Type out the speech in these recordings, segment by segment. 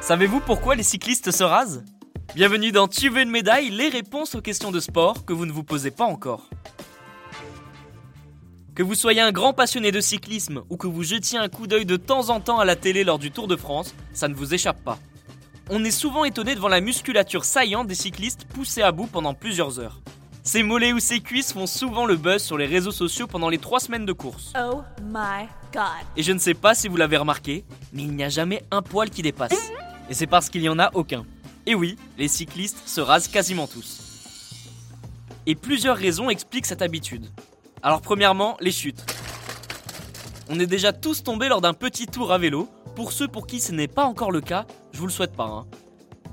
Savez-vous pourquoi les cyclistes se rasent? Bienvenue dans Tu veux une médaille, les réponses aux questions de sport que vous ne vous posez pas encore. Que vous soyez un grand passionné de cyclisme ou que vous jetiez un coup d'œil de temps en temps à la télé lors du Tour de France, ça ne vous échappe pas. On est souvent étonné devant la musculature saillante des cyclistes poussés à bout pendant plusieurs heures. Ces mollets ou ces cuisses font souvent le buzz sur les réseaux sociaux pendant les trois semaines de course. Oh my god. Et je ne sais pas si vous l'avez remarqué, mais il n'y a jamais un poil qui dépasse. Et c'est parce qu'il n'y en a aucun. Et oui, les cyclistes se rasent quasiment tous. Et plusieurs raisons expliquent cette habitude. Alors premièrement, les chutes. On est déjà tous tombés lors d'un petit tour à vélo. Pour ceux pour qui ce n'est pas encore le cas, je vous le souhaite pas. Hein.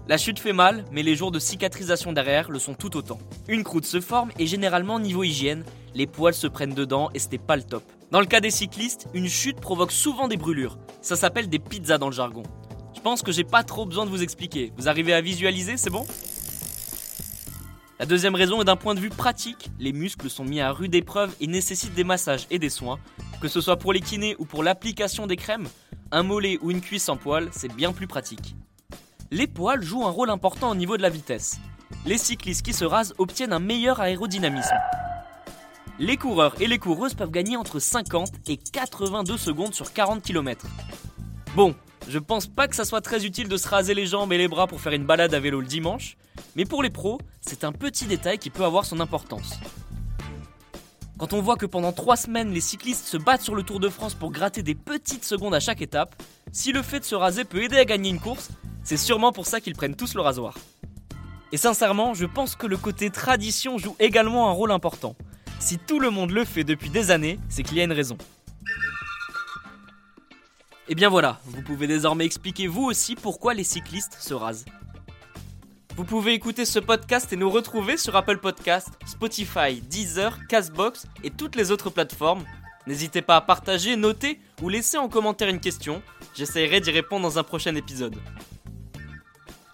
La chute fait mal, mais les jours de cicatrisation derrière le sont tout autant. Une croûte se forme et généralement niveau hygiène, les poils se prennent dedans et c'était pas le top. Dans le cas des cyclistes, une chute provoque souvent des brûlures. Ça s'appelle des pizzas dans le jargon. Je pense que j'ai pas trop besoin de vous expliquer. Vous arrivez à visualiser, c'est bon? La deuxième raison est d'un point de vue pratique, les muscles sont mis à rude épreuve et nécessitent des massages et des soins. Que ce soit pour les kinés ou pour l'application des crèmes, un mollet ou une cuisse en poil, c'est bien plus pratique les poils jouent un rôle important au niveau de la vitesse. Les cyclistes qui se rasent obtiennent un meilleur aérodynamisme. Les coureurs et les coureuses peuvent gagner entre 50 et 82 secondes sur 40 km. Bon, je pense pas que ça soit très utile de se raser les jambes et les bras pour faire une balade à vélo le dimanche, mais pour les pros, c'est un petit détail qui peut avoir son importance. Quand on voit que pendant 3 semaines les cyclistes se battent sur le Tour de France pour gratter des petites secondes à chaque étape, si le fait de se raser peut aider à gagner une course, c'est sûrement pour ça qu'ils prennent tous le rasoir. Et sincèrement, je pense que le côté tradition joue également un rôle important. Si tout le monde le fait depuis des années, c'est qu'il y a une raison. Et bien voilà, vous pouvez désormais expliquer vous aussi pourquoi les cyclistes se rasent. Vous pouvez écouter ce podcast et nous retrouver sur Apple Podcast, Spotify, Deezer, Castbox et toutes les autres plateformes. N'hésitez pas à partager, noter ou laisser en commentaire une question. J'essaierai d'y répondre dans un prochain épisode.